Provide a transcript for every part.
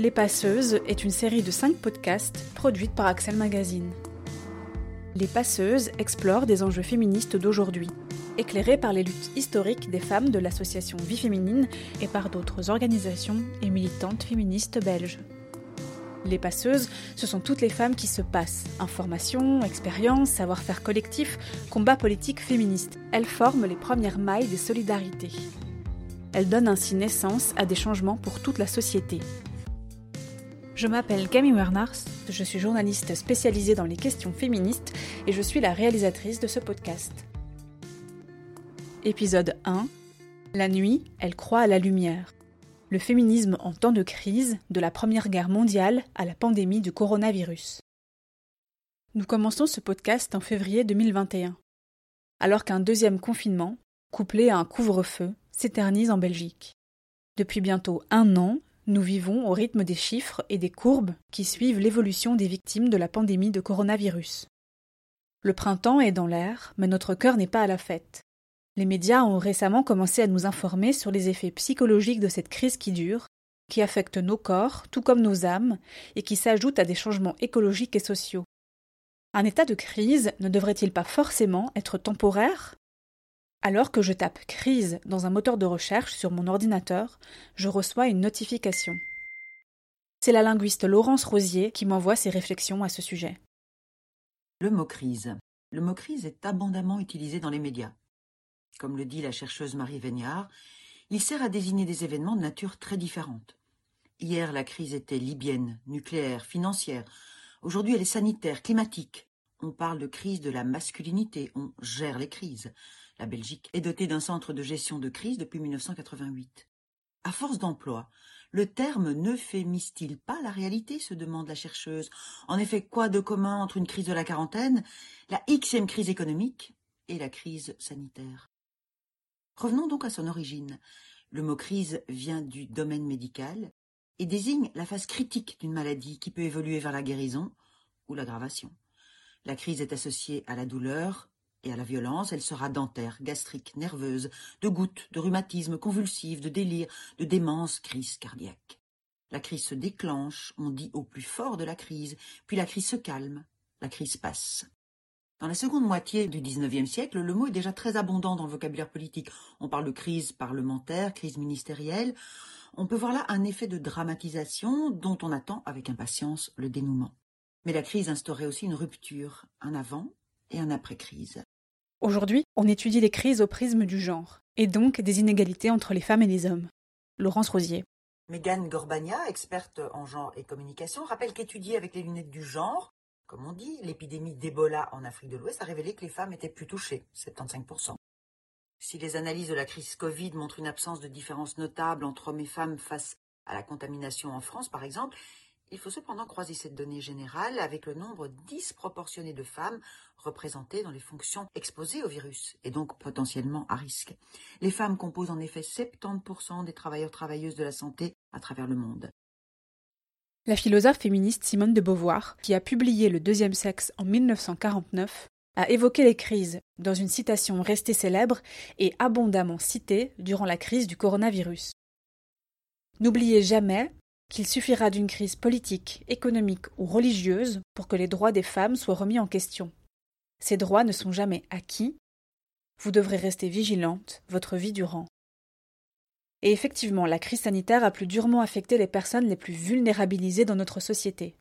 Les Passeuses est une série de 5 podcasts produite par Axel Magazine. Les Passeuses explorent des enjeux féministes d'aujourd'hui, éclairés par les luttes historiques des femmes de l'association Vie Féminine et par d'autres organisations et militantes féministes belges. Les passeuses, ce sont toutes les femmes qui se passent. Information, expérience, savoir-faire collectif, combat politique féministe. Elles forment les premières mailles des solidarités. Elles donnent ainsi naissance à des changements pour toute la société. Je m'appelle Camille Wernars, je suis journaliste spécialisée dans les questions féministes et je suis la réalisatrice de ce podcast. Épisode 1 La nuit, elle croit à la lumière. Le féminisme en temps de crise, de la Première Guerre mondiale à la pandémie du coronavirus. Nous commençons ce podcast en février 2021, alors qu'un deuxième confinement, couplé à un couvre-feu, s'éternise en Belgique. Depuis bientôt un an, nous vivons au rythme des chiffres et des courbes qui suivent l'évolution des victimes de la pandémie de coronavirus. Le printemps est dans l'air, mais notre cœur n'est pas à la fête. Les médias ont récemment commencé à nous informer sur les effets psychologiques de cette crise qui dure, qui affecte nos corps tout comme nos âmes, et qui s'ajoute à des changements écologiques et sociaux. Un état de crise ne devrait-il pas forcément être temporaire? Alors que je tape crise dans un moteur de recherche sur mon ordinateur, je reçois une notification. C'est la linguiste Laurence Rosier qui m'envoie ses réflexions à ce sujet. Le mot crise. Le mot crise est abondamment utilisé dans les médias. Comme le dit la chercheuse Marie Végnard, il sert à désigner des événements de nature très différente. Hier, la crise était libyenne, nucléaire, financière. Aujourd'hui, elle est sanitaire, climatique. On parle de crise de la masculinité, on gère les crises. La Belgique est dotée d'un centre de gestion de crise depuis 1988. À force d'emploi, le terme ne fémise-t-il pas la réalité se demande la chercheuse. En effet, quoi de commun entre une crise de la quarantaine, la xème crise économique et la crise sanitaire? Revenons donc à son origine. Le mot crise vient du domaine médical et désigne la phase critique d'une maladie qui peut évoluer vers la guérison ou l'aggravation. La crise est associée à la douleur, et à la violence, elle sera dentaire, gastrique, nerveuse, de gouttes, de rhumatisme convulsif, de délire, de démence, crise cardiaque. La crise se déclenche, on dit au plus fort de la crise, puis la crise se calme, la crise passe. Dans la seconde moitié du XIXe siècle, le mot est déjà très abondant dans le vocabulaire politique. On parle de crise parlementaire, crise ministérielle. On peut voir là un effet de dramatisation dont on attend avec impatience le dénouement. Mais la crise instaurait aussi une rupture, un avant et un après-crise. Aujourd'hui, on étudie les crises au prisme du genre, et donc des inégalités entre les femmes et les hommes. Laurence Rosier. Mégane Gorbania, experte en genre et communication, rappelle qu'étudier avec les lunettes du genre, comme on dit, l'épidémie d'Ebola en Afrique de l'Ouest a révélé que les femmes étaient plus touchées, 75%. Si les analyses de la crise Covid montrent une absence de différence notable entre hommes et femmes face à la contamination en France, par exemple, il faut cependant croiser cette donnée générale avec le nombre disproportionné de femmes représentées dans les fonctions exposées au virus et donc potentiellement à risque. Les femmes composent en effet 70% des travailleurs-travailleuses de la santé à travers le monde. La philosophe féministe Simone de Beauvoir, qui a publié Le deuxième sexe en 1949, a évoqué les crises dans une citation restée célèbre et abondamment citée durant la crise du coronavirus. N'oubliez jamais qu'il suffira d'une crise politique, économique ou religieuse pour que les droits des femmes soient remis en question. Ces droits ne sont jamais acquis. Vous devrez rester vigilante votre vie durant. Et effectivement, la crise sanitaire a plus durement affecté les personnes les plus vulnérabilisées dans notre société,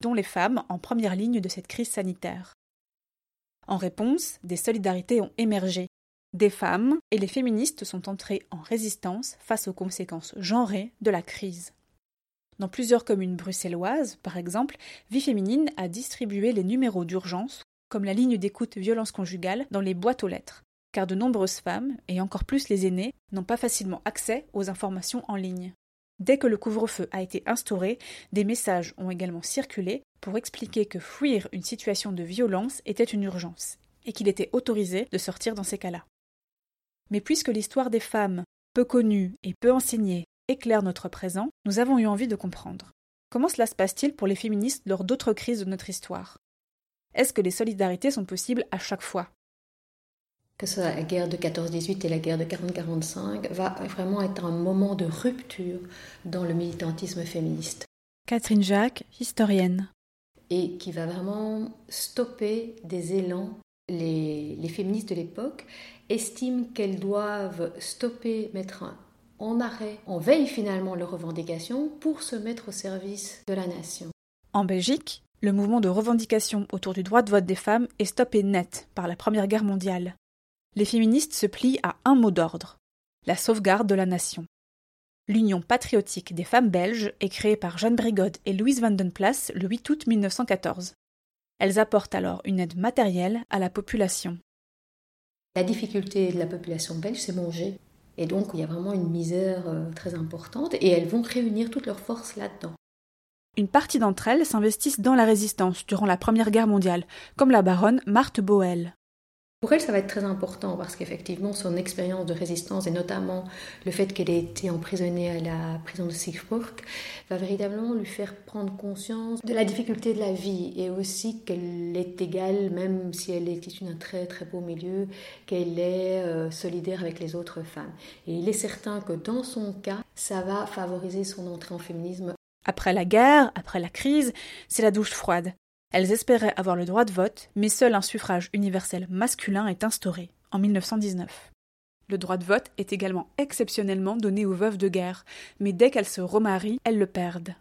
dont les femmes en première ligne de cette crise sanitaire. En réponse, des solidarités ont émergé. Des femmes et les féministes sont entrées en résistance face aux conséquences genrées de la crise. Dans plusieurs communes bruxelloises, par exemple, Vie Féminine a distribué les numéros d'urgence, comme la ligne d'écoute violence conjugale, dans les boîtes aux lettres, car de nombreuses femmes, et encore plus les aînés, n'ont pas facilement accès aux informations en ligne. Dès que le couvre-feu a été instauré, des messages ont également circulé pour expliquer que fuir une situation de violence était une urgence, et qu'il était autorisé de sortir dans ces cas-là. Mais puisque l'histoire des femmes, peu connue et peu enseignée, éclaire notre présent, nous avons eu envie de comprendre. Comment cela se passe-t-il pour les féministes lors d'autres crises de notre histoire? Est-ce que les solidarités sont possibles à chaque fois? Que ce soit la guerre de 14-18 et la guerre de 40-45, va vraiment être un moment de rupture dans le militantisme féministe. Catherine Jacques, historienne. Et qui va vraiment stopper des élans. Les, les féministes de l'époque estiment qu'elles doivent stopper, mettre en arrêt, en veille finalement leurs revendications pour se mettre au service de la nation. En Belgique, le mouvement de revendication autour du droit de vote des femmes est stoppé net par la Première Guerre mondiale. Les féministes se plient à un mot d'ordre la sauvegarde de la nation. L'Union patriotique des femmes belges est créée par Jeanne Brigode et Louise Van Den Plas le 8 août 1914. Elles apportent alors une aide matérielle à la population. La difficulté de la population belge, c'est manger. Et donc, il y a vraiment une misère euh, très importante et elles vont réunir toutes leurs forces là-dedans. Une partie d'entre elles s'investissent dans la résistance durant la Première Guerre mondiale, comme la baronne Marthe Boel. Pour elle, ça va être très important parce qu'effectivement, son expérience de résistance et notamment le fait qu'elle ait été emprisonnée à la prison de Siegburg va véritablement lui faire prendre conscience de la difficulté de la vie et aussi qu'elle est égale, même si elle est issue d'un très très beau milieu, qu'elle est euh, solidaire avec les autres femmes. Et il est certain que dans son cas, ça va favoriser son entrée en féminisme. Après la guerre, après la crise, c'est la douche froide. Elles espéraient avoir le droit de vote, mais seul un suffrage universel masculin est instauré, en 1919. Le droit de vote est également exceptionnellement donné aux veuves de guerre, mais dès qu'elles se remarient, elles le perdent.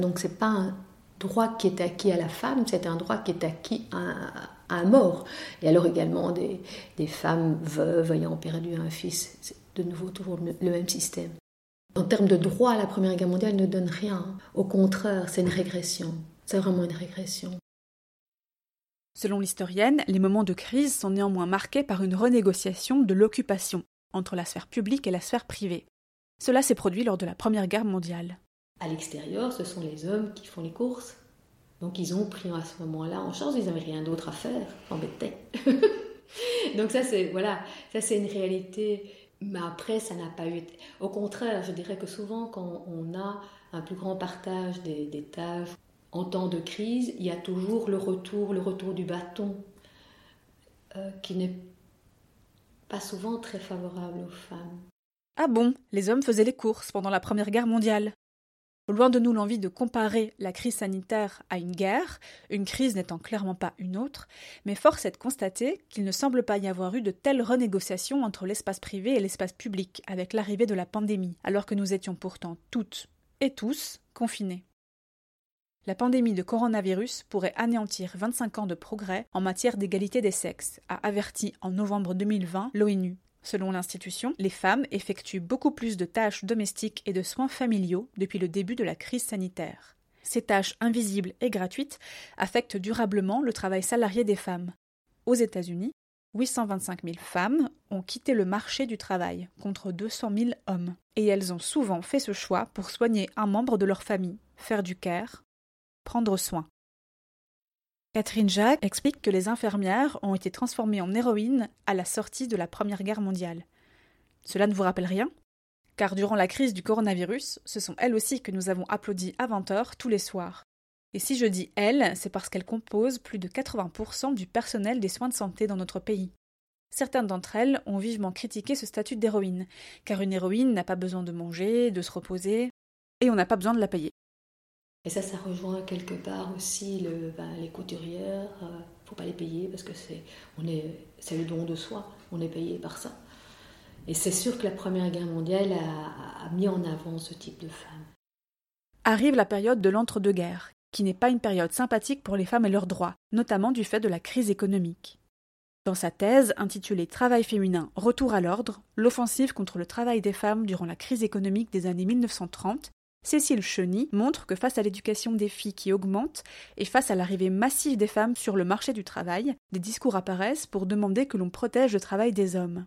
Donc c'est pas un droit qui est acquis à la femme, c'est un droit qui est acquis à, un mort. Et alors également des, femmes veuves ayant perdu un fils, c'est de nouveau toujours le même système. En termes de droit, la Première Guerre mondiale ne donne rien. Au contraire, c'est une régression. C'est vraiment une régression. Selon l'historienne, les moments de crise sont néanmoins marqués par une renégociation de l'occupation entre la sphère publique et la sphère privée. Cela s'est produit lors de la Première Guerre mondiale. À l'extérieur, ce sont les hommes qui font les courses. Donc ils ont pris à ce moment-là en charge, ils n'avaient rien d'autre à faire, embêtés. Donc ça c'est voilà, ça c'est une réalité. Mais après, ça n'a pas eu. Au contraire, je dirais que souvent, quand on a un plus grand partage des, des tâches, en temps de crise, il y a toujours le retour, le retour du bâton, euh, qui n'est pas souvent très favorable aux femmes. Ah bon, les hommes faisaient les courses pendant la Première Guerre mondiale. Loin de nous l'envie de comparer la crise sanitaire à une guerre, une crise n'étant clairement pas une autre, mais force est de constater qu'il ne semble pas y avoir eu de telles renégociations entre l'espace privé et l'espace public avec l'arrivée de la pandémie, alors que nous étions pourtant toutes et tous confinés. La pandémie de coronavirus pourrait anéantir 25 ans de progrès en matière d'égalité des sexes, a averti en novembre 2020 l'ONU. Selon l'institution, les femmes effectuent beaucoup plus de tâches domestiques et de soins familiaux depuis le début de la crise sanitaire. Ces tâches invisibles et gratuites affectent durablement le travail salarié des femmes. Aux États-Unis, 825 000 femmes ont quitté le marché du travail, contre 200 000 hommes, et elles ont souvent fait ce choix pour soigner un membre de leur famille, faire du care, soin. Catherine Jacques explique que les infirmières ont été transformées en héroïnes à la sortie de la Première Guerre mondiale. Cela ne vous rappelle rien? Car durant la crise du coronavirus, ce sont elles aussi que nous avons applaudi à 20h tous les soirs. Et si je dis elles, c'est parce qu'elles composent plus de 80% du personnel des soins de santé dans notre pays. Certaines d'entre elles ont vivement critiqué ce statut d'héroïne, car une héroïne n'a pas besoin de manger, de se reposer, et on n'a pas besoin de la payer. Et ça, ça rejoint quelque part aussi ben, les couturières. Il euh, ne faut pas les payer parce que c'est, on est, c'est le don de soi. On est payé par ça. Et c'est sûr que la Première Guerre mondiale a mis en avant ce type de femmes. Arrive la période de l'entre-deux-guerres, qui n'est pas une période sympathique pour les femmes et leurs droits, notamment du fait de la crise économique. Dans sa thèse intitulée Travail féminin, retour à l'ordre, l'offensive contre le travail des femmes durant la crise économique des années 1930, Cécile Cheny montre que face à l'éducation des filles qui augmente et face à l'arrivée massive des femmes sur le marché du travail, des discours apparaissent pour demander que l'on protège le travail des hommes.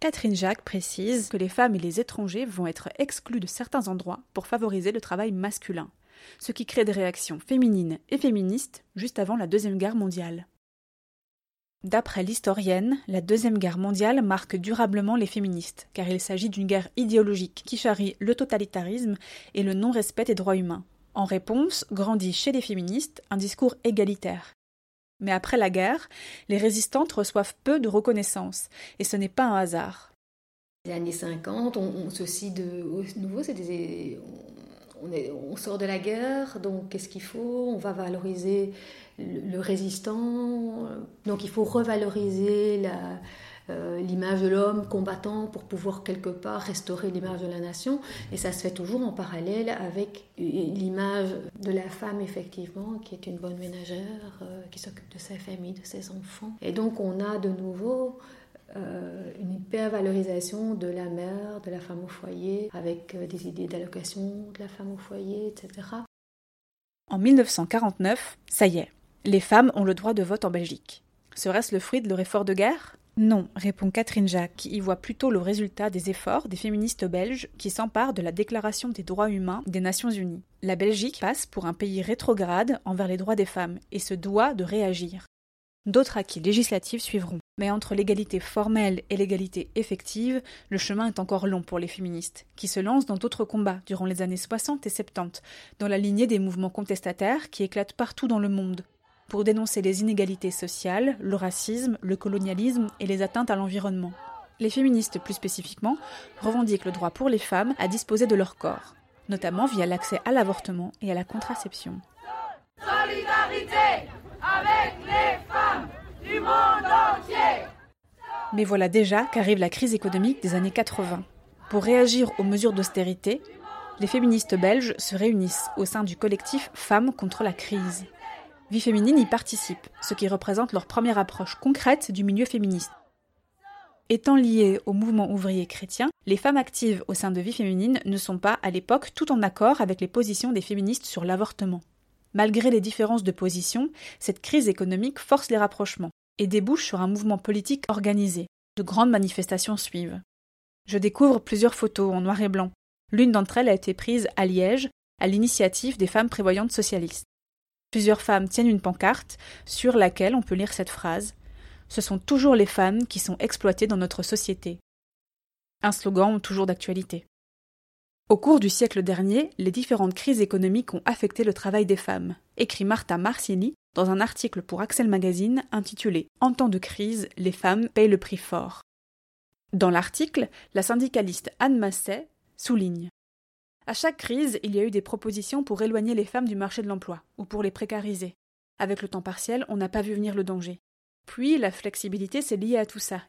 Catherine Jacques précise que les femmes et les étrangers vont être exclus de certains endroits pour favoriser le travail masculin, ce qui crée des réactions féminines et féministes juste avant la Deuxième Guerre mondiale. D'après l'historienne, la Deuxième Guerre mondiale marque durablement les féministes, car il s'agit d'une guerre idéologique qui charrie le totalitarisme et le non-respect des droits humains. En réponse, grandit chez les féministes un discours égalitaire. Mais après la guerre, les résistantes reçoivent peu de reconnaissance, et ce n'est pas un hasard. Les années 50, on, ceci de nouveau, c'est on, sort de la guerre, donc qu'est-ce qu'il faut? On va valoriser le, résistant, donc il faut revaloriser euh, l'image de l'homme combattant pour pouvoir quelque part restaurer l'image de la nation. Et ça se fait toujours en parallèle avec l'image de la femme, effectivement, qui est une bonne ménagère, euh, qui s'occupe de sa famille, de ses enfants. Et donc on a de nouveau euh, une hyper-valorisation de la mère, de la femme au foyer, avec euh, des idées d'allocation de la femme au foyer, etc. En 1949, ça y est, les femmes ont le droit de vote en Belgique. Serait-ce le fruit de leur effort de guerre? Non, répond Catherine Jacques, qui y voit plutôt le résultat des efforts des féministes belges qui s'emparent de la Déclaration des droits humains des Nations Unies. La Belgique passe pour un pays rétrograde envers les droits des femmes et se doit de réagir. D'autres acquis législatifs suivront. Mais entre l'égalité formelle et l'égalité effective, le chemin est encore long pour les féministes, qui se lancent dans d'autres combats durant les années 60 et 70, dans la lignée des mouvements contestataires qui éclatent partout dans le monde, pour dénoncer les inégalités sociales, le racisme, le colonialisme et les atteintes à l'environnement. Les féministes, plus spécifiquement, revendiquent le droit pour les femmes à disposer de leur corps, notamment via l'accès à l'avortement et à la contraception. Solidarité avec les femmes Mais voilà déjà qu'arrive la crise économique des années 80. Pour réagir aux mesures d'austérité, les féministes belges se réunissent au sein du collectif Femmes contre la crise. Vie féminine y participe, ce qui représente leur première approche concrète du milieu féministe. Étant liées au mouvement ouvrier chrétien, les femmes actives au sein de Vie féminine ne sont pas, à l'époque, tout en accord avec les positions des féministes sur l'avortement. Malgré les différences de position, cette crise économique force les rapprochements et débouche sur un mouvement politique organisé. De grandes manifestations suivent. Je découvre plusieurs photos en noir et blanc. L'une d'entre elles a été prise à Liège, à l'initiative des femmes prévoyantes socialistes. Plusieurs femmes tiennent une pancarte sur laquelle on peut lire cette phrase Ce sont toujours les femmes qui sont exploitées dans notre société. Un slogan toujours d'actualité. Au cours du siècle dernier, les différentes crises économiques ont affecté le travail des femmes, écrit Martha Marcieni dans un article pour Axel Magazine intitulé En temps de crise, les femmes payent le prix fort. Dans l'article, la syndicaliste Anne Masset souligne À chaque crise, il y a eu des propositions pour éloigner les femmes du marché de l'emploi ou pour les précariser. Avec le temps partiel, on n'a pas vu venir le danger. Puis la flexibilité s'est liée à tout ça,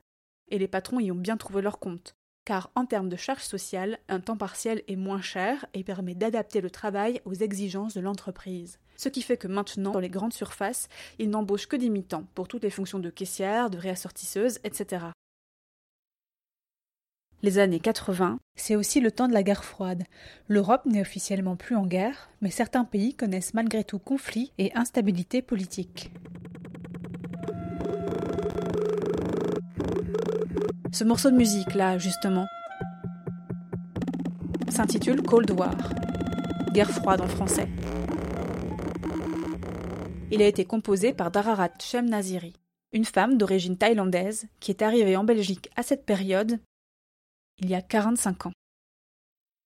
et les patrons y ont bien trouvé leur compte car en termes de charge sociale, un temps partiel est moins cher et permet d'adapter le travail aux exigences de l'entreprise. Ce qui fait que maintenant, dans les grandes surfaces, ils n'embauchent que des mi-temps pour toutes les fonctions de caissière, de réassortisseuse, etc. Les années 80, c'est aussi le temps de la guerre froide. L'Europe n'est officiellement plus en guerre, mais certains pays connaissent malgré tout conflits et instabilité politique. Ce morceau de musique là, justement, s'intitule Cold War, guerre froide en français. Il a été composé par Dararat Shem Naziri, une femme d'origine thaïlandaise qui est arrivée en Belgique à cette période il y a 45 ans.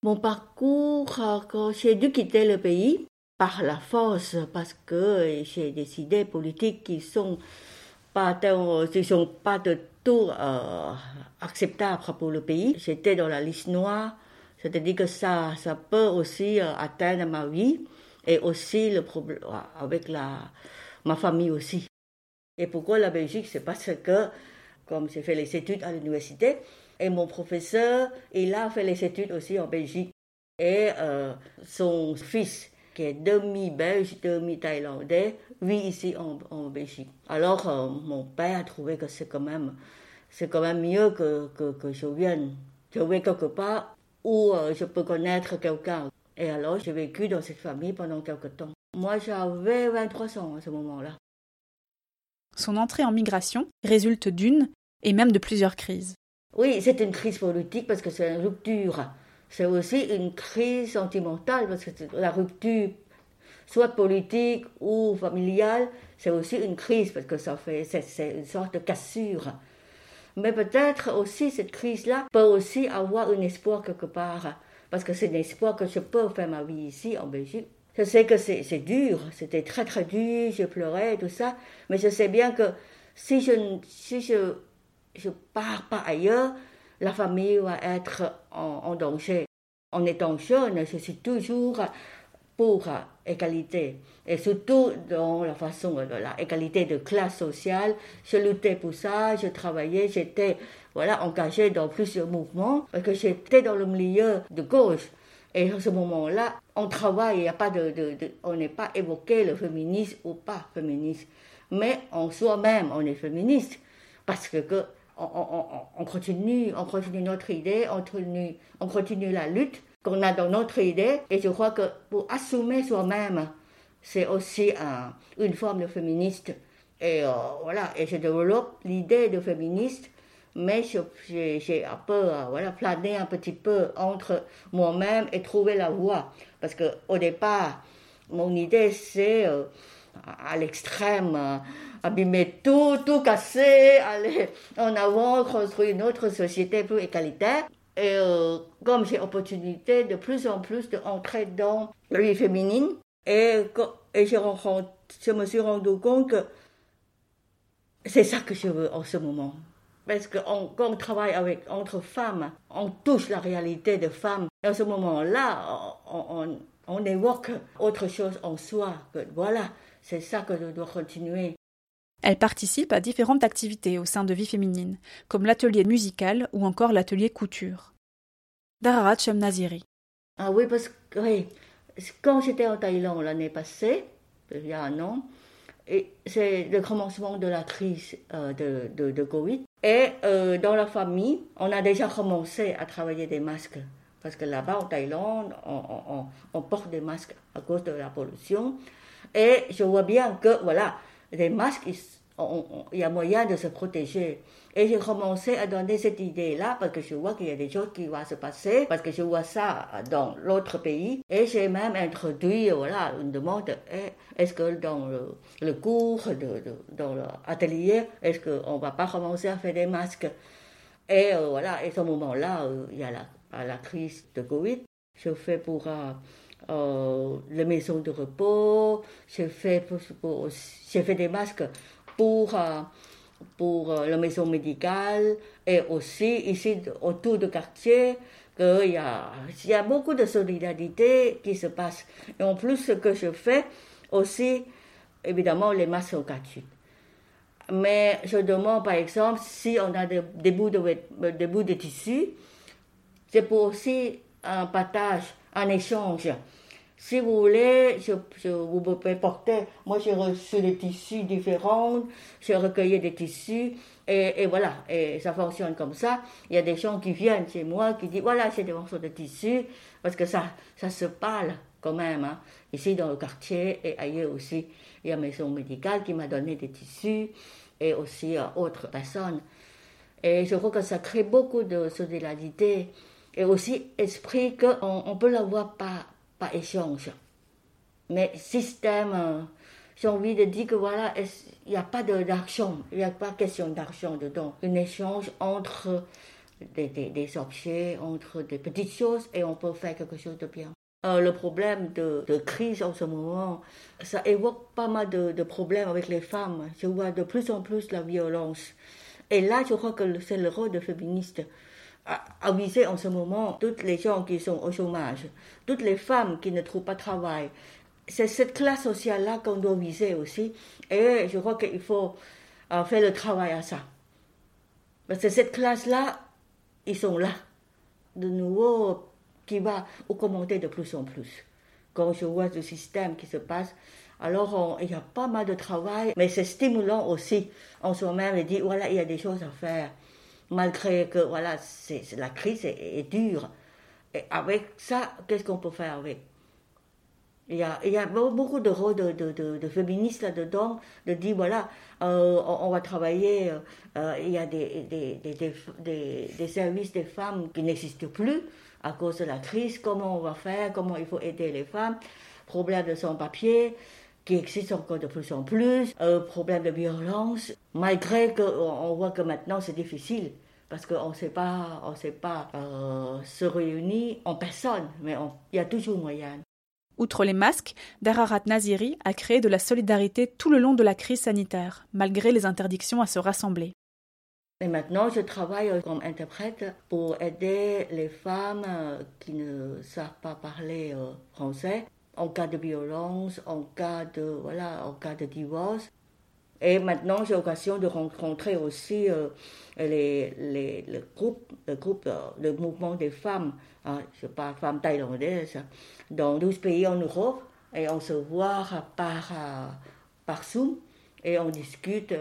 Mon parcours, quand j'ai dû quitter le pays par la force parce que j'ai des idées politiques qui sont pas, qui sont pas de euh, acceptable pour le pays. J'étais dans la liste noire, c'est-à-dire que ça, ça peut aussi euh, atteindre ma vie et aussi le problème euh, avec la, ma famille aussi. Et pourquoi la Belgique C'est parce que, comme j'ai fait les études à l'université, et mon professeur, il a fait les études aussi en Belgique. Et son fils, qui est demi-belge, demi-thaïlandais, vit ici en, Belgique. Alors, mon père a trouvé que c'est quand même c'est quand même mieux que, que, que, je vienne. Je vais quelque part où euh, je peux connaître quelqu'un. Et alors, j'ai vécu dans cette famille pendant quelque temps. Moi, j'avais 23 ans à ce moment-là. Son entrée en migration résulte d'une et même de plusieurs crises. Oui, c'est une crise politique parce que c'est une rupture. C'est aussi une crise sentimentale parce que la rupture, soit politique ou familiale, c'est aussi une crise parce que ça fait, c'est une sorte de cassure. Mais peut-être aussi cette crise-là peut aussi avoir un espoir quelque part. Parce que c'est un espoir que je peux faire ma vie ici en Belgique. Je sais que c'est dur, c'était très très dur, je pleurais, tout ça. Mais je sais bien que si je si je, je pars pas ailleurs, la famille va être en, en danger. En étant jeune, je suis toujours pour égalité. Et surtout dans la façon de la égalité de classe sociale. Je luttais pour ça, je travaillais, j'étais voilà, engagée dans plusieurs mouvements, parce que j'étais dans le milieu de gauche. Et à ce moment-là, on travaille, il y a pas de, on n'est pas évoqué le féminisme ou pas féministe. Mais en soi-même, on est féministe. Parce que, que on, on, on, continue, on continue notre idée, on continue, on continue la lutte qu'on a dans notre idée. Et je crois que pour assumer soi-même, c'est aussi un, une forme de féministe. Et euh, voilà, et je développe l'idée de féministe, mais j'ai un peu euh, voilà, plané un petit peu entre moi-même et trouver la voie. Parce qu'au départ, mon idée, c'est euh, à l'extrême, abîmer tout, tout casser, aller en avant, construire une autre société plus égalitaire. Et comme j'ai opportunité de plus en plus d'entrer dans la vie féminine, et, et je, me suis rendu compte que c'est ça que je veux en ce moment. Parce que quand on travaille avec, entre femmes, on touche la réalité des femmes. Et en ce moment-là, on, on, évoque autre chose en soi. Que voilà, c'est ça que je dois continuer. Elle participe à différentes activités au sein de Vie Féminine, comme l'atelier musical ou encore l'atelier couture. Dararat Naziri. Ah oui, parce que oui, quand j'étais en Thaïlande l'année passée, il y a un an, c'est le commencement de la crise euh, de, Covid. Et euh, dans la famille, on a déjà commencé à travailler des masques. Parce que là-bas, en Thaïlande, on, porte des masques à cause de la pollution. Et je vois bien que, voilà, les masques, il y a moyen de se protéger. Et j'ai commencé à donner cette idée-là parce que je vois qu'il y a des choses qui vont se passer, parce que je vois ça dans l'autre pays. Et j'ai même introduit voilà, une demande, eh, est-ce que dans le, cours, de, dans l'atelier, est-ce qu'on ne va pas commencer à faire des masques? Et euh, voilà, et ce moment-là, euh, il y a la, la, crise de Covid. Je fais pour... Euh, les maisons de repos, j'ai fait, fait des masques pour pour euh, la maison médicale et aussi ici autour du quartier qu'il y a, il y a beaucoup de solidarité qui se passe. Et en plus, ce que je fais aussi, évidemment, les masques sont gratuits. Mais je demande, par exemple, si on a des, bouts, de, des bouts de tissu, c'est pour aussi un partage, un échange. Si vous voulez, vous pouvez porter. Moi, j'ai reçu des tissus différents, j'ai recueilli des tissus, et, voilà, et ça fonctionne comme ça. Il y a des gens qui viennent chez moi, qui disent voilà, c'est des morceaux de tissu, parce que ça, ça se parle quand même. Hein. Ici, dans le quartier et ailleurs aussi, il y a une maison médicale qui m'a donné des tissus, et aussi à autres personnes. Et je crois que ça crée beaucoup de solidarité, et aussi esprit qu'on on peut l'avoir pas pas échange. Mais système, euh, j'ai envie de dire que voilà, il n'y a pas d'argent, il n'y a pas question d'argent dedans. Un échange entre des, objets, entre des petites choses et on peut faire quelque chose de bien. Euh, le problème de, de, crise en ce moment, ça évoque pas mal de, de, problèmes avec les femmes. Je vois de plus en plus la violence. Et là, je crois que c'est le rôle de féministe à, viser en ce moment toutes les gens qui sont au chômage, toutes les femmes qui ne trouvent pas de travail. C'est cette classe sociale-là qu'on doit viser aussi. Et je crois qu'il faut euh, faire le travail à ça. Parce que cette classe-là, ils sont là. De nouveau, qui va augmenter de plus en plus. Quand je vois ce système qui se passe, alors il y a pas mal de travail, mais c'est stimulant aussi en soi-même de dire, voilà, il y a des choses à faire malgré que voilà, c'est, la crise est, dure. Et avec ça, qu'est-ce qu'on peut faire avec? Il y, a, il y a beaucoup de rôles de, de, de, féministes là-dedans, de dire voilà, euh, on, va travailler, euh, il y a des, des, des, des, services des femmes qui n'existent plus à cause de la crise, comment on va faire, comment il faut aider les femmes, problème de sans-papier, qui existe encore de plus en plus, euh, problème de violence, malgré qu'on voit que maintenant c'est difficile parce qu'on ne sait pas, on sait pas euh, se réunir en personne, mais il y a toujours moyen. Outre les masques, Dararat Naziri a créé de la solidarité tout le long de la crise sanitaire, malgré les interdictions à se rassembler. Et maintenant, je travaille comme interprète pour aider les femmes qui ne savent pas parler français en cas de violence, en cas de, voilà, en cas de divorce. Et maintenant, j'ai l'occasion de rencontrer aussi euh, les, les, le groupe, le, groupe, euh, mouvement des femmes, hein, je parle femmes thaïlandaises, dans 12 pays en Europe. Et on se voit par, euh, par Zoom et on discute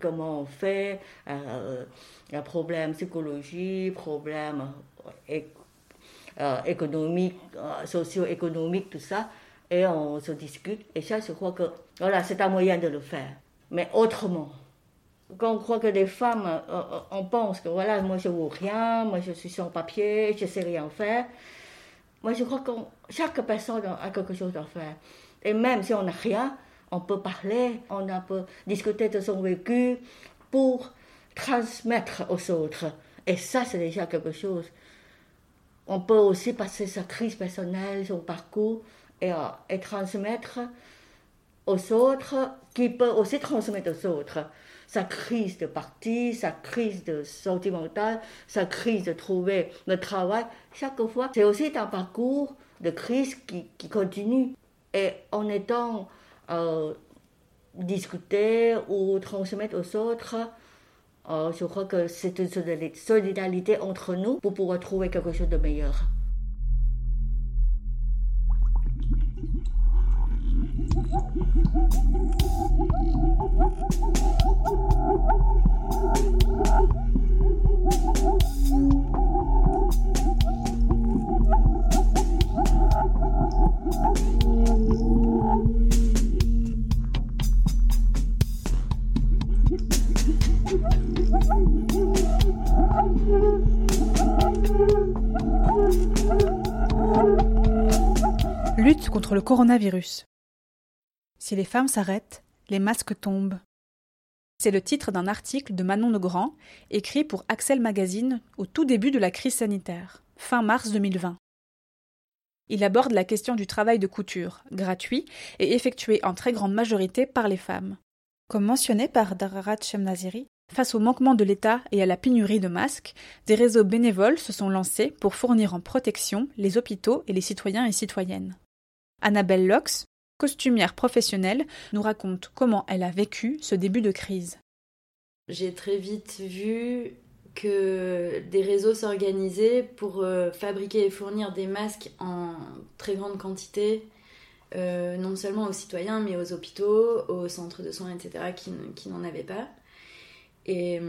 comment on fait, un problème psychologique, problème économique, socio-économique, tout ça et on se discute. Et ça, je crois que voilà, c'est un moyen de le faire, mais autrement. Quand on croit que les femmes, euh, euh, on pense que voilà, moi je ne vaux rien, moi je suis sans papier, je ne sais rien faire. Moi je crois que chaque personne a quelque chose à faire. Et même si on n'a rien, on peut parler, on peut discuter de son vécu pour transmettre aux autres. Et ça, c'est déjà quelque chose. On peut aussi passer sa crise personnelle, son parcours, et, et transmettre aux autres, qui peut aussi transmettre aux autres sa crise de partie, sa crise de sentimentale, sa crise de trouver le travail. Chaque fois, c'est aussi un parcours de crise qui, qui continue. Et en étant euh, discuté ou transmettre aux autres, euh, je crois que c'est une solidarité entre nous pour pouvoir trouver quelque chose de meilleur. Coronavirus. Si les femmes s'arrêtent, les masques tombent. C'est le titre d'un article de Manon Legrand, écrit pour Axel Magazine au tout début de la crise sanitaire, fin mars 2020. Il aborde la question du travail de couture, gratuit et effectué en très grande majorité par les femmes. Comme mentionné par Dararat Shemnaziri, face au manquement de l'État et à la pénurie de masques, des réseaux bénévoles se sont lancés pour fournir en protection les hôpitaux et les citoyens et citoyennes. Annabelle Lox, costumière professionnelle, nous raconte comment elle a vécu ce début de crise. J'ai très vite vu que des réseaux s'organisaient pour euh, fabriquer et fournir des masques en très grande quantité, euh, non seulement aux citoyens, mais aux hôpitaux, aux centres de soins, etc., qui, n'en avaient pas. Et,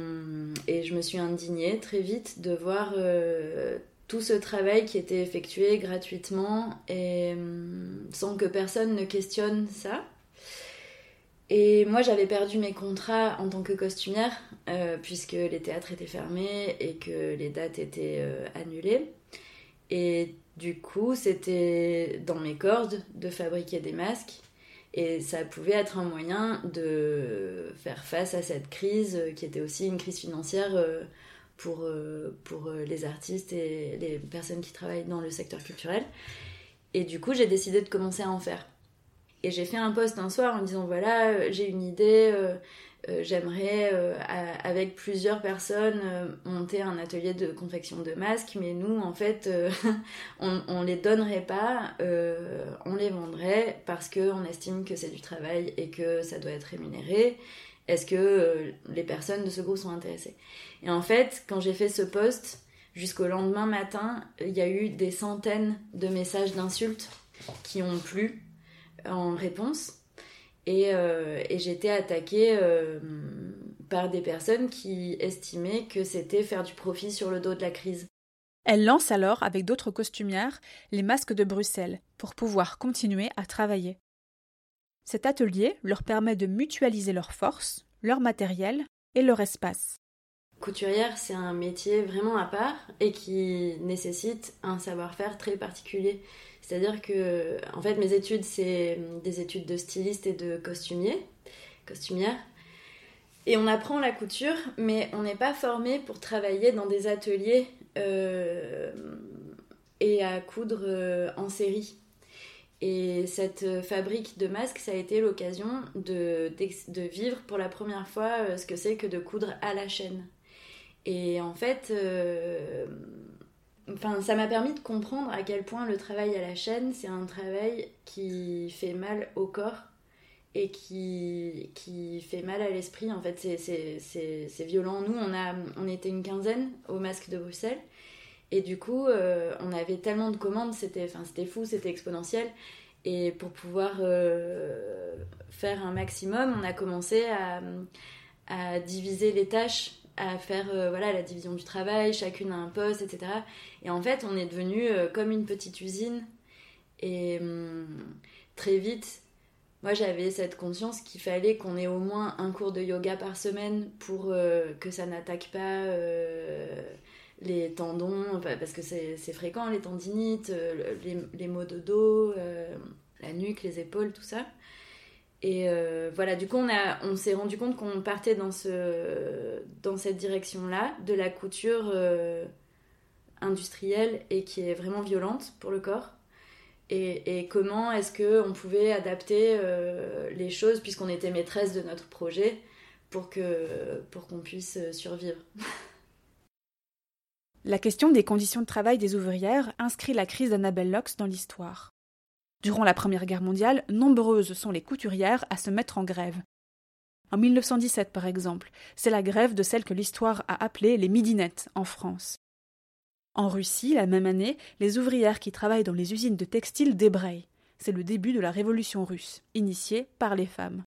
et, je me suis indignée très vite de voir euh, tout ce travail qui était effectué gratuitement et hum, sans que personne ne questionne ça. Et moi, j'avais perdu mes contrats en tant que costumière, euh, puisque les théâtres étaient fermés et que les dates étaient euh, annulées. Et du coup, c'était dans mes cordes de fabriquer des masques. Et ça pouvait être un moyen de faire face à cette crise, euh, qui était aussi une crise financière pour euh, les artistes et les personnes qui travaillent dans le secteur culturel. Et du coup, j'ai décidé de commencer à en faire. Et j'ai fait un post un soir en disant voilà, euh, j'ai une idée, j'aimerais avec plusieurs personnes monter un atelier de confection de masques, mais nous, en fait, on, on les donnerait pas, on les vendrait parce qu'on estime que c'est du travail et que ça doit être rémunéré est-ce que euh, les personnes de ce groupe sont intéressées? Et en fait, quand j'ai fait ce post, jusqu'au lendemain matin, il y a eu des centaines de messages d'insultes qui ont plu en réponse. Et, euh, été attaquée euh, par des personnes qui estimaient que c'était faire du profit sur le dos de la crise. Elle lance alors, avec d'autres costumières, les masques de Bruxelles pour pouvoir continuer à travailler. Cet atelier leur permet de mutualiser leurs forces, leur matériel et leur espace. Couturière, c'est un métier vraiment à part et qui nécessite un savoir-faire très particulier. C'est-à-dire que, en fait, mes études, c'est des études de styliste et de costumier, costumière. Et on apprend la couture, mais on n'est pas formé pour travailler dans des ateliers euh, et à coudre euh, en série. Et cette euh, fabrique de masques, ça a été l'occasion de, vivre pour la première fois euh, ce que c'est que de coudre à la chaîne. Et en fait, enfin, ça m'a permis de comprendre à quel point le travail à la chaîne, c'est un travail qui fait mal au corps et qui, qui fait mal à l'esprit. En fait, c'est violent. Nous, on, a, on était une quinzaine au masque de Bruxelles. Et du coup, euh, on avait tellement de commandes, c'était fou, c'était exponentiel. Et pour pouvoir euh, faire un maximum, on a commencé à, diviser les tâches, à faire euh, voilà, la division du travail, chacune a un poste, etc. Et en fait, on est devenu comme une petite usine. Et hum, très vite, moi j'avais cette conscience qu'il fallait qu'on ait au moins un cours de yoga par semaine pour que ça n'attaque pas les tendons, parce que c'est fréquent, les tendinites, euh, les, les, maux de dos, la nuque, les épaules, tout ça. Et voilà, du coup, on, on s'est rendu compte qu'on partait dans, ce, dans cette direction-là, de la couture industrielle et qui est vraiment violente pour le corps et, comment est-ce qu'on pouvait adapter euh, les choses puisqu'on était maîtresse de notre projet pour qu'on pour qu'on puisse survivre. La question des conditions de travail des ouvrières inscrit la crise d'Annabelle Locks dans l'histoire. Durant la Première Guerre mondiale, nombreuses sont les couturières à se mettre en grève. En 1917, par exemple, c'est la grève de celle que l'histoire a appelée les midinettes en France. En Russie, la même année, les ouvrières qui travaillent dans les usines de textiles débrayent. C'est le début de la révolution russe, initiée par les femmes.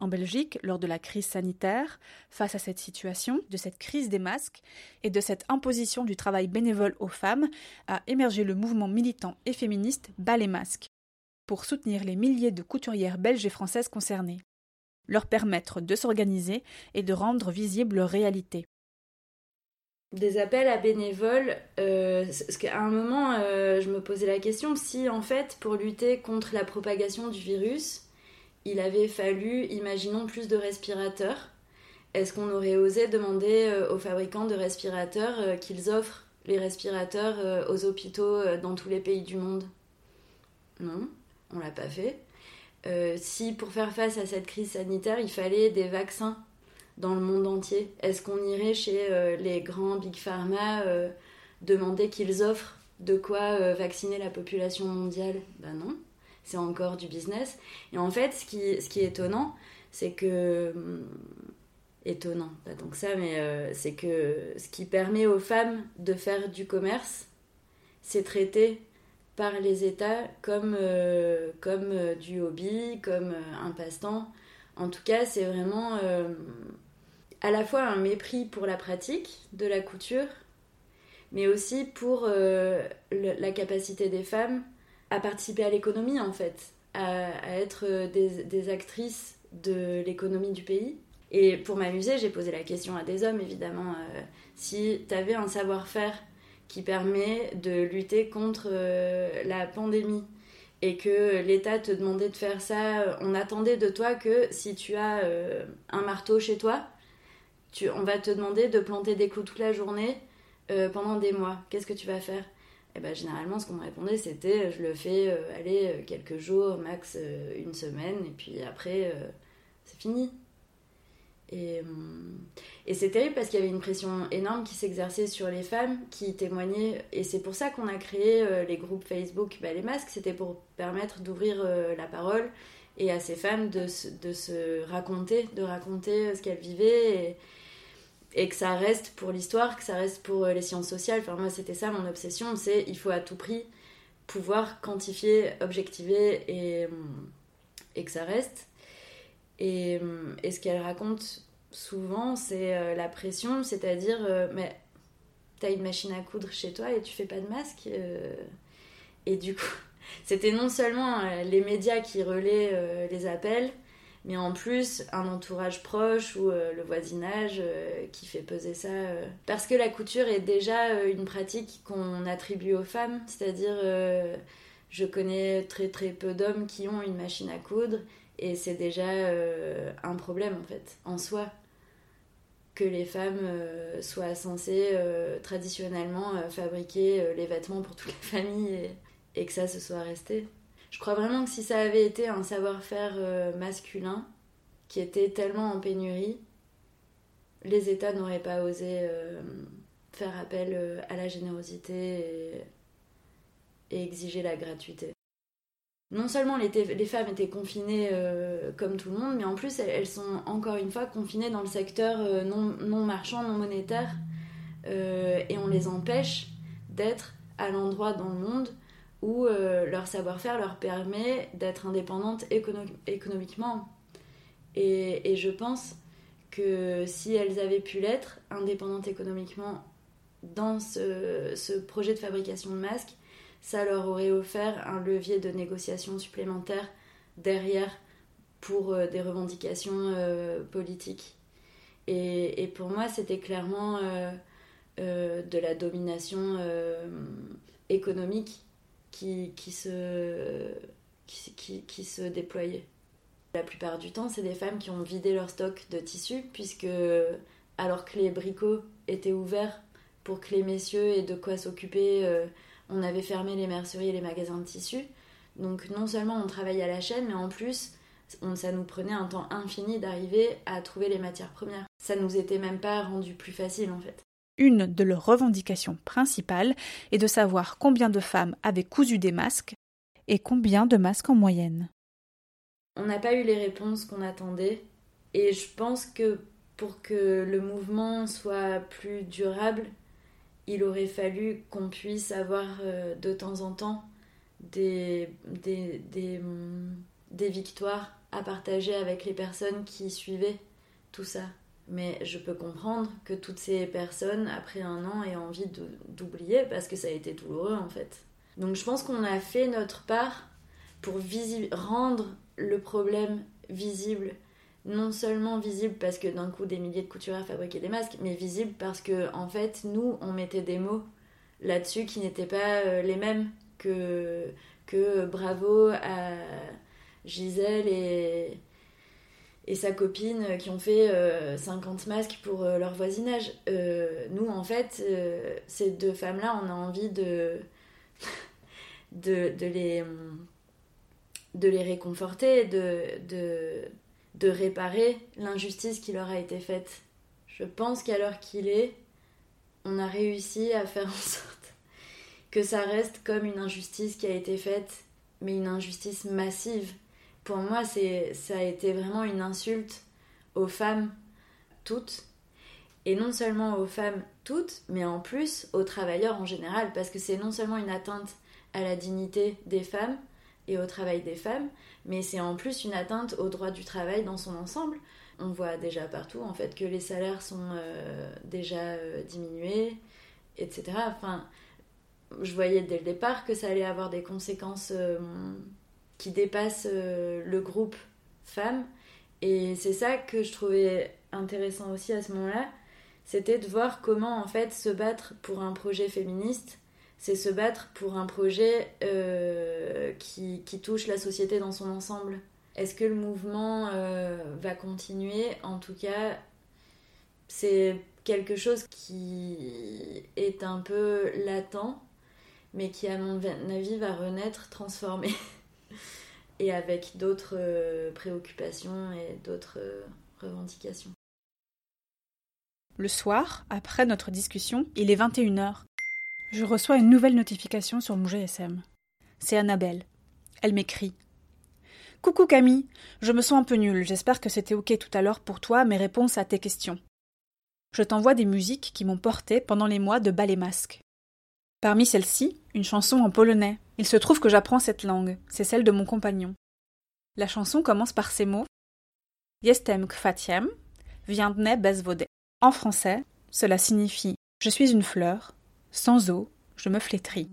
En Belgique, lors de la crise sanitaire, face à cette situation, de cette crise des masques et de cette imposition du travail bénévole aux femmes, a émergé le mouvement militant et féministe Bas les masques, pour soutenir les milliers de couturières belges et françaises concernées, leur permettre de s'organiser et de rendre visible leur réalité des appels à bénévoles, euh, parce qu'à un moment, euh, je me posais la question si, en fait, pour lutter contre la propagation du virus, il avait fallu, imaginons, plus de respirateurs. Est-ce qu'on aurait osé demander euh, aux fabricants de respirateurs qu'ils offrent les respirateurs aux hôpitaux dans tous les pays du monde? Non, on l'a pas fait. si pour faire face à cette crise sanitaire, il fallait des vaccins dans le monde entier Est-ce qu'on irait chez euh, les grands big pharma euh, demander qu'ils offrent de quoi euh, vacciner la population mondiale? Ben non, c'est encore du business. Et en fait, ce qui, ce qui est étonnant, c'est que hum, étonnant, pas tant que ça, mais c'est que ce qui permet aux femmes de faire du commerce, c'est traité par les États comme, comme du hobby, comme un passe-temps. En tout cas, c'est vraiment à la fois un mépris pour la pratique de la couture, mais aussi pour euh, la capacité des femmes à participer à l'économie en fait, à, être euh, des, actrices de l'économie du pays. Et pour m'amuser, j'ai posé la question à des hommes évidemment, euh, si tu avais un savoir-faire qui permet de lutter contre la pandémie et que l'État te demandait de faire ça, on attendait de toi que si tu as un marteau chez toi, on va te demander de planter des clous toute la journée euh, pendant des mois. Qu'est-ce que tu vas faire? Et ben, généralement, ce qu'on me répondait, c'était je le fais euh, aller euh, quelques jours, max une semaine, et puis après, c'est fini. Et, et c'est terrible parce qu'il y avait une pression énorme qui s'exerçait sur les femmes qui témoignaient. Et c'est pour ça qu'on a créé les groupes Facebook bah, Les Masques. C'était pour permettre d'ouvrir la parole et à ces femmes de, se raconter, de raconter ce qu'elles vivaient. Et que ça reste pour l'histoire, que ça reste pour euh, les sciences sociales. Enfin, moi, c'était ça mon obsession, c'est il faut à tout prix pouvoir quantifier, objectiver et, euh, et que ça reste. Et, euh, et ce qu'elle raconte souvent, c'est la pression, c'est-à-dire, mais t'as une machine à coudre chez toi et tu fais pas de masque. et du coup, c'était non seulement les médias qui relaient les appels, mais en plus un entourage proche ou euh, le voisinage euh, qui fait peser ça. Euh. Parce que la couture est déjà une pratique qu'on attribue aux femmes, c'est-à-dire je connais très très peu d'hommes qui ont une machine à coudre et c'est déjà un problème en fait, en soi. Que les femmes soient censées traditionnellement fabriquer les vêtements pour toute la famille et que ça se soit resté. Je crois vraiment que si ça avait été un savoir-faire euh, masculin qui était tellement en pénurie, les États n'auraient pas osé faire appel à la générosité et exiger la gratuité. Non seulement les, femmes étaient confinées euh, comme tout le monde, mais en plus elles, sont encore une fois confinées dans le secteur euh, non, marchand, non monétaire, euh, et on les empêche d'être à l'endroit dans le monde où leur savoir-faire leur permet d'être indépendantes économiquement. Et, je pense que si elles avaient pu l'être, indépendantes économiquement, dans ce projet de fabrication de masques, ça leur aurait offert un levier de négociation supplémentaire derrière pour euh, des revendications euh, politiques. Et, pour moi, c'était clairement euh, de la domination économique qui, qui, se, qui, qui, se déployait. La plupart du temps, c'est des femmes qui ont vidé leur stock de tissus, puisque alors que les bricots étaient ouverts pour que les messieurs aient de quoi s'occuper on avait fermé les merceries et les magasins de tissus. Donc non seulement on travaillait à la chaîne, mais en plus, ça nous prenait un temps infini d'arriver à trouver les matières premières. Ça nous était même pas rendu plus facile en fait. Une de leurs revendications principales est de savoir combien de femmes avaient cousu des masques et combien de masques en moyenne. On n'a pas eu les réponses qu'on attendait et je pense que pour que le mouvement soit plus durable, il aurait fallu qu'on puisse avoir euh, de temps en temps des, victoires à partager avec les personnes qui suivaient tout ça. Mais je peux comprendre que toutes ces personnes, après un an, aient envie d'oublier parce que ça a été douloureux en fait. Donc je pense qu'on a fait notre part pour rendre le problème visible non seulement visible parce que d'un coup des milliers de couturières fabriquaient des masques, mais visible parce que en fait nous on mettait des mots là-dessus qui n'étaient pas euh, les mêmes que, que bravo à Gisèle et, et sa copine qui ont fait 50 euh, masques pour euh, leur voisinage. nous en fait ces deux femmes-là on a envie de, de, de, les de les réconforter, de, de, de réparer l'injustice qui leur a été faite. Je pense qu'à l'heure qu'il est, on a réussi à faire en sorte que ça reste comme une injustice qui a été faite, mais une injustice massive. Pour moi, c'est, ça a été vraiment une insulte aux femmes toutes, et non seulement aux femmes toutes, mais en plus aux travailleurs en général, parce que c'est non seulement une atteinte à la dignité des femmes, et au travail des femmes, mais c'est en plus une atteinte au droit du travail dans son ensemble. On voit déjà partout en fait que les salaires sont euh, déjà euh, diminués, etc. Enfin, je voyais dès le départ que ça allait avoir des conséquences euh, qui dépassent le groupe femmes. Et c'est ça que je trouvais intéressant aussi à ce moment-là, c'était de voir comment en fait se battre pour un projet féministe c'est se battre pour un projet euh, qui, touche la société dans son ensemble. Est-ce que le mouvement euh, va continuer? En tout cas, c'est quelque chose qui est un peu latent, mais qui, à mon avis, va renaître transformé. et avec d'autres euh, préoccupations et d'autres revendications. Le soir, après notre discussion, il est 21h. Je reçois une nouvelle notification sur mon GSM. C'est Annabelle. Elle m'écrit. Coucou Camille, je me sens un peu nulle, j'espère que c'était ok tout à l'heure pour toi mes réponses à tes questions. Je t'envoie des musiques qui m'ont porté pendant les mois de ballet masque. Parmi celles-ci, une chanson en polonais. Il se trouve que j'apprends cette langue, c'est celle de mon compagnon. La chanson commence par ces mots Jestem kwaciem, viandne bez wody. En français, cela signifie Je suis une fleur, sans eau, je me flétris.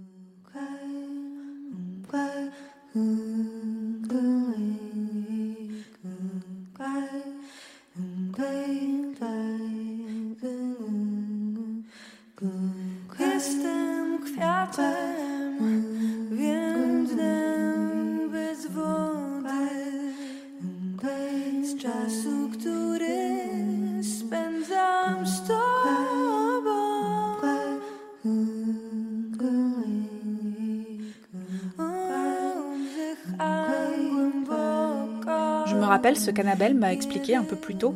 Rappelle ce qu'Annabelle m'a expliqué un peu plus tôt.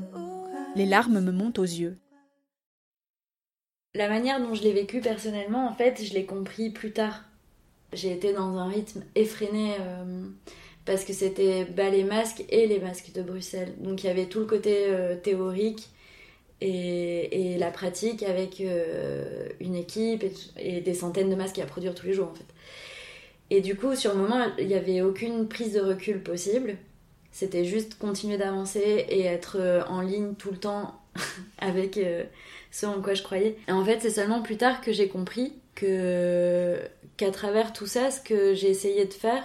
Les larmes me montent aux yeux. La manière dont je l'ai vécu personnellement, en fait, je l'ai compris plus tard. J'ai été dans un rythme effréné euh, parce que c'était les masques et les masques de Bruxelles. Donc il y avait tout le côté euh, théorique et, la pratique avec euh, une équipe et, des centaines de masques à produire tous les jours en fait. Et du coup, sur le moment, il n'y avait aucune prise de recul possible. C'était juste continuer d'avancer et être en ligne tout le temps avec ce en quoi je croyais. Et en fait, c'est seulement plus tard que j'ai compris que qu'à travers tout ça, ce que j'ai essayé de faire,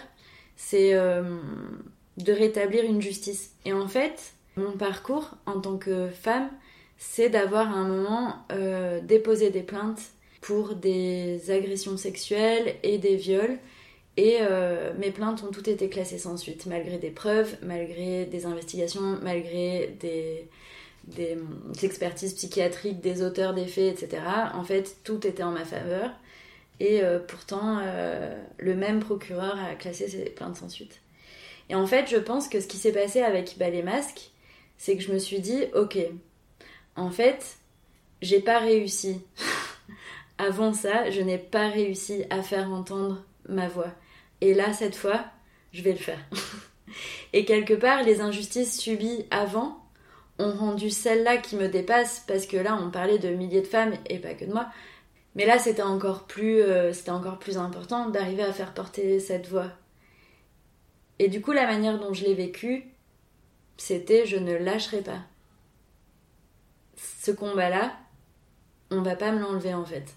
c'est euh, de rétablir une justice. Et en fait, mon parcours en tant que femme, c'est d'avoir à un moment euh, déposé des plaintes pour des agressions sexuelles et des viols. Et euh, mes plaintes ont toutes été classées sans suite, malgré des preuves, malgré des investigations, malgré des, des, expertises psychiatriques des auteurs des faits, etc. En fait, tout était en ma faveur. Et euh, pourtant, euh, le même procureur a classé ses plaintes sans suite. Et en fait, je pense que ce qui s'est passé avec bah, les masques, c'est que je me suis dit, ok, en fait, j'ai pas réussi. Avant ça, je n'ai pas réussi à faire entendre ma voix. Et là, cette fois, je vais le faire. Et quelque part, les injustices subies avant ont rendu celle-là qui me dépasse, parce que là, on parlait de milliers de femmes et pas que de moi. Mais là, c'était encore plus, euh, c'était encore plus important d'arriver à faire porter cette voix. Et du coup, la manière dont je l'ai vécu, c'était je ne lâcherai pas. Ce combat-là, on va pas me l'enlever en fait.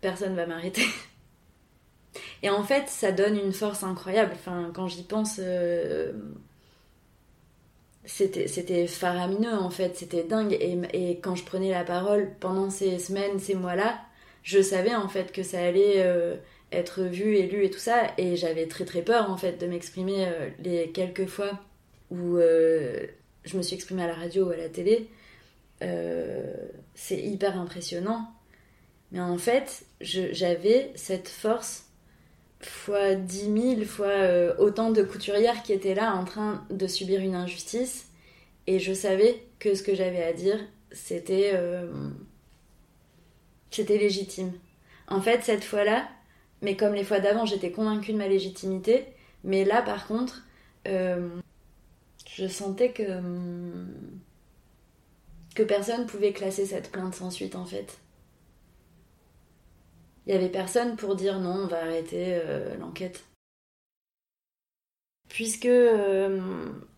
Personne va m'arrêter. Et en fait, ça donne une force incroyable. Enfin, quand j'y pense, euh, c'était faramineux en fait, c'était dingue. Et, et, quand je prenais la parole pendant ces semaines, ces mois-là, je savais en fait que ça allait euh, être vu et lu et tout ça. Et j'avais très très peur en fait de m'exprimer euh, les quelques fois où je me suis exprimée à la radio ou à la télé. C'est hyper impressionnant. Mais en fait, j'avais cette force fois dix mille, fois euh, autant de couturières qui étaient là en train de subir une injustice. Et je savais que ce que j'avais à dire, c'était euh, légitime. En fait, cette fois-là, mais comme les fois d'avant, j'étais convaincue de ma légitimité. Mais là, par contre, euh, je sentais que que personne pouvait classer cette plainte sans suite, en fait il n'y avait personne pour dire non, on va arrêter euh, l'enquête. Puisque euh,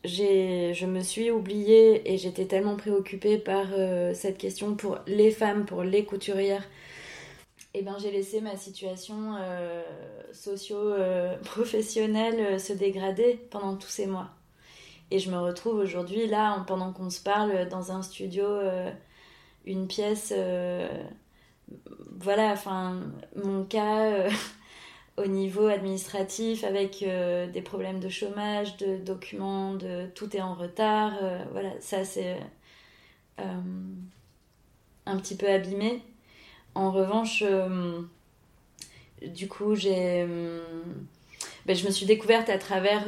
je me suis oubliée et j'étais tellement préoccupée par euh, cette question pour les femmes, pour les couturières, et eh ben j'ai laissé ma situation socio-professionnelle se dégrader pendant tous ces mois. Et je me retrouve aujourd'hui là, pendant qu'on se parle, dans un studio, une pièce voilà, enfin, mon cas euh, au niveau administratif avec euh, des problèmes de chômage, de documents, de tout est en retard. Euh, voilà, ça c'est un petit peu abîmé. En revanche, du coup, j'ai. Ben, je me suis découverte à travers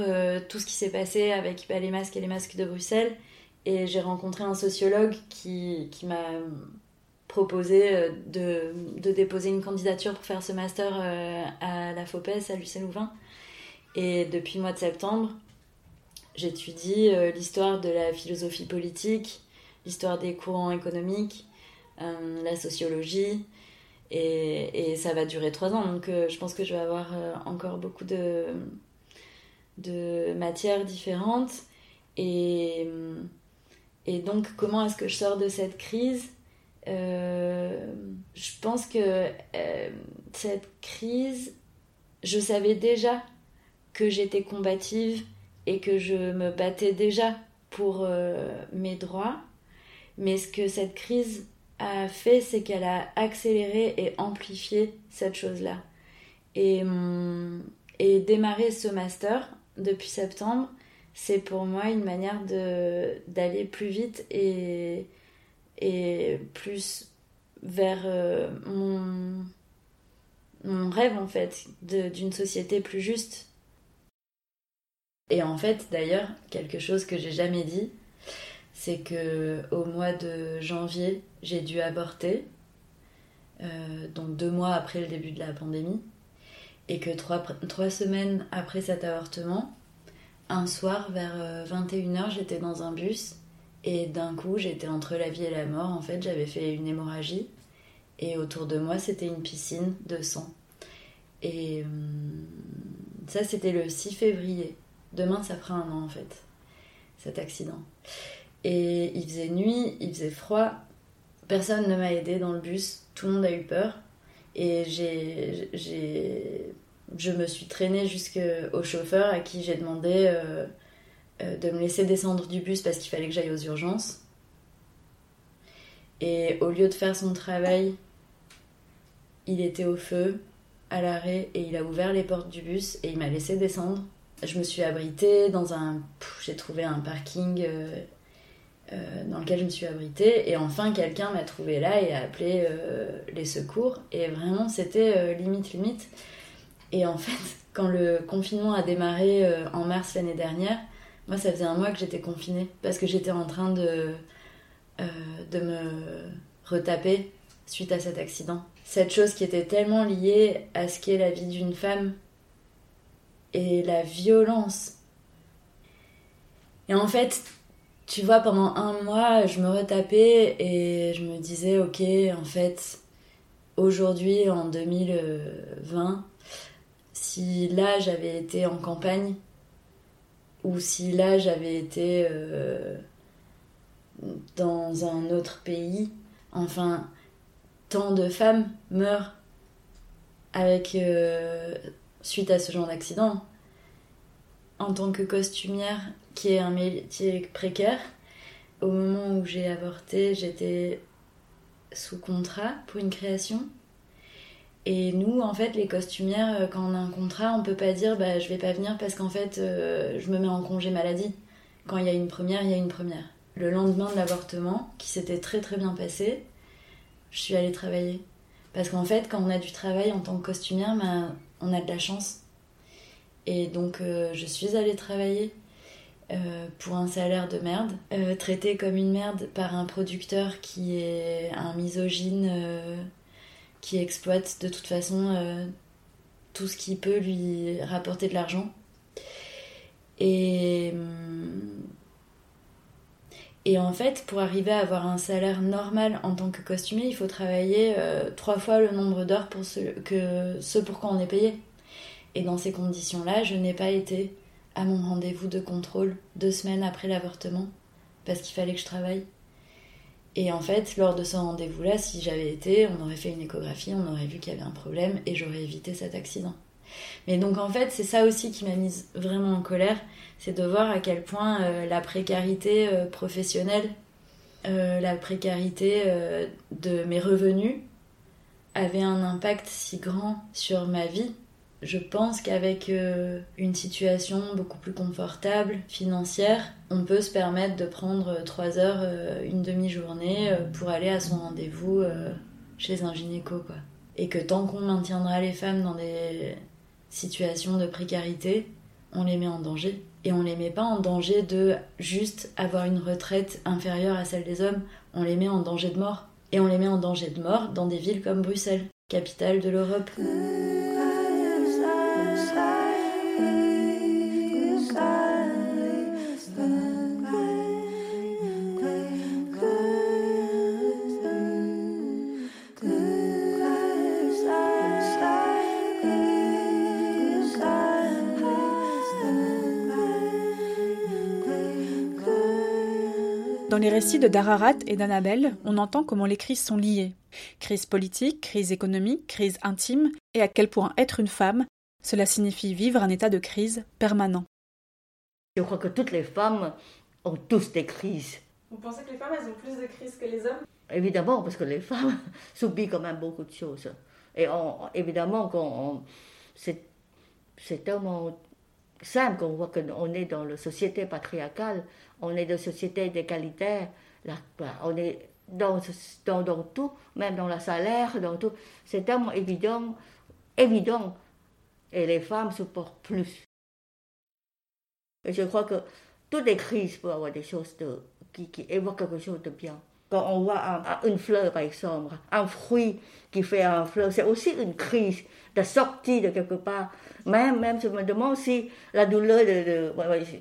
tout ce qui s'est passé avec ben, les masques et les masques de Bruxelles. Et j'ai rencontré un sociologue qui, qui m'a proposé euh, de, de, déposer une candidature pour faire ce master euh, à la FOPES, à Lucien Louvain. Et depuis le mois de septembre, j'étudie euh, l'histoire de la philosophie politique, l'histoire des courants économiques, la sociologie. Et, et, ça va durer trois ans, donc je pense que je vais avoir encore beaucoup de, de matières différentes. Et, et donc, comment est-ce que je sors de cette crise? Euh, je pense que euh, cette crise, je savais déjà que j'étais combative et que je me battais déjà pour euh, mes droits. Mais ce que cette crise a fait, c'est qu'elle a accéléré et amplifié cette chose-là. Et, et démarrer ce master depuis septembre, c'est pour moi une manière d'aller plus vite et, et plus vers euh, mon, rêve en fait d'une société plus juste. Et en fait, d'ailleurs, quelque chose que j'ai jamais dit, c'est que au mois de janvier, j'ai dû avorter, donc deux mois après le début de la pandémie, et que trois, trois semaines après cet avortement, un soir vers 21h, j'étais dans un bus et d'un coup, j'étais entre la vie et la mort. En fait, j'avais fait une hémorragie et autour de moi, c'était une piscine de sang. Et hum, ça, c'était le 6 février. Demain, ça fera un an en fait, cet accident. Et il faisait nuit, il faisait froid. Personne ne m'a aidé dans le bus. Tout le monde a eu peur. Et j'ai, je me suis traînée jusqu'au chauffeur à qui j'ai demandé euh, euh, de me laisser descendre du bus parce qu'il fallait que j'aille aux urgences. Et au lieu de faire son travail, il était au feu, à l'arrêt, et il a ouvert les portes du bus et il m'a laissé descendre. Je me suis abritée dans un. J'ai trouvé un parking euh, euh, dans lequel je me suis abritée, et enfin quelqu'un m'a trouvé là et a appelé les secours. Et vraiment, c'était limite, limite. Et en fait, quand le confinement a démarré en mars l'année dernière, moi, ça faisait un mois que j'étais confinée parce que j'étais en train de, euh, de me retaper suite à cet accident. Cette chose qui était tellement liée à ce qu'est la vie d'une femme et la violence. Et en fait, tu vois, pendant un mois, je me retapais et je me disais, ok, en fait, aujourd'hui, en 2020, si là j'avais été en campagne, ou si là j'avais été euh, dans un autre pays, enfin, tant de femmes meurent avec euh, suite à ce genre d'accident. En tant que costumière, qui est un métier précaire, au moment où j'ai avorté, j'étais sous contrat pour une création. Et nous, en fait, les costumières, euh, quand on a un contrat, on peut pas dire bah, je vais pas venir parce qu'en fait, euh, je me mets en congé maladie. Quand il y a une première, il y a une première. Le lendemain de l'avortement, qui s'était très très bien passé, je suis allée travailler. Parce qu'en fait, quand on a du travail en tant que costumière, bah, on a de la chance. Et donc, euh, je suis allée travailler pour un salaire de merde, traitée comme une merde par un producteur qui est un misogyne qui exploite de toute façon euh, tout ce qui peut lui rapporter de l'argent. Et, hum, et en fait, pour arriver à avoir un salaire normal en tant que costumier, il faut travailler euh, trois fois le nombre d'heures pour ce, que ce pour quoi on est payé. Et dans ces conditions-là, je n'ai pas été à mon rendez-vous de contrôle deux semaines après l'avortement parce qu'il fallait que je travaille. Et en fait, lors de ce rendez-vous-là, si j'avais été, on aurait fait une échographie, on aurait vu qu'il y avait un problème et j'aurais évité cet accident. Mais donc en fait, c'est ça aussi qui m'a mise vraiment en colère, c'est de voir à quel point euh, la précarité euh, professionnelle, euh, la précarité de mes revenus avait un impact si grand sur ma vie je pense qu'avec euh, une situation beaucoup plus confortable, financière, on peut se permettre de prendre trois heures, euh, une demi-journée euh, pour aller à son rendez-vous chez un gynéco. Quoi. Et que tant qu'on maintiendra les femmes dans des situations de précarité, on les met en danger. Et on les met pas en danger de juste avoir une retraite inférieure à celle des hommes, on les met en danger de mort. Et on les met en danger de mort dans des villes comme Bruxelles, capitale de l'Europe. Les récits de Dararat et d'Annabelle, on entend comment les crises sont liées. Crise politique, crise économique, crise intime, et à quel point être une femme, cela signifie vivre un état de crise permanent. Je crois que toutes les femmes ont tous des crises. Vous pensez que les femmes, elles ont plus de crises que les hommes? Évidemment, parce que les femmes subissent quand même beaucoup de choses. Et évidemment, c'est, c'est tellement simple qu'on voit qu'on est dans la société patriarcale on est de société d'égalitaire, bah, on est dans, dans, tout, même dans le salaire, dans tout. C'est tellement évident, évident. Et les femmes supportent plus. Et je crois que toutes les crises peuvent avoir des choses de qui, qui évoque quelque chose de bien. Quand on voit une fleur, par exemple, un fruit qui fait un fleur, c'est aussi une crise de sortie de quelque part. Même, même je me demande si la douleur de...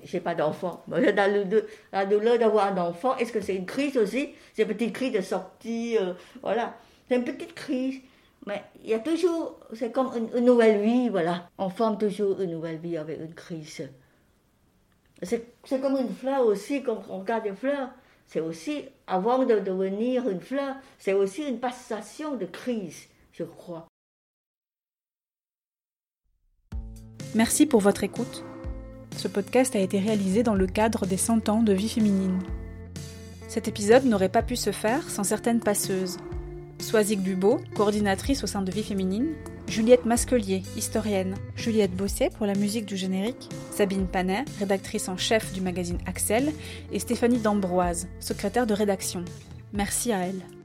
je n'ai pas d'enfant. La, douleur d'avoir un enfant, est-ce que c'est une crise aussi? C'est une petite crise de sortie, euh, voilà. C'est une petite crise. Mais il y a toujours, c'est comme une, nouvelle vie, voilà. On forme toujours une nouvelle vie avec une crise. C'est comme une fleur aussi, quand on regarde une fleur c'est aussi, avant de devenir une fleur, c'est aussi une passation de crise, je crois. Merci pour votre écoute. Ce podcast a été réalisé dans le cadre des 100 ans de vie féminine. Cet épisode n'aurait pas pu se faire sans certaines passeuses. Soisic Dubo, coordinatrice au sein de Vie Féminine, Juliette Masquelier, historienne, Juliette Bosset pour la musique du générique, Sabine Panet, rédactrice en chef du magazine Axel, et Stéphanie D'Ambroise, secrétaire de rédaction. Merci à elle.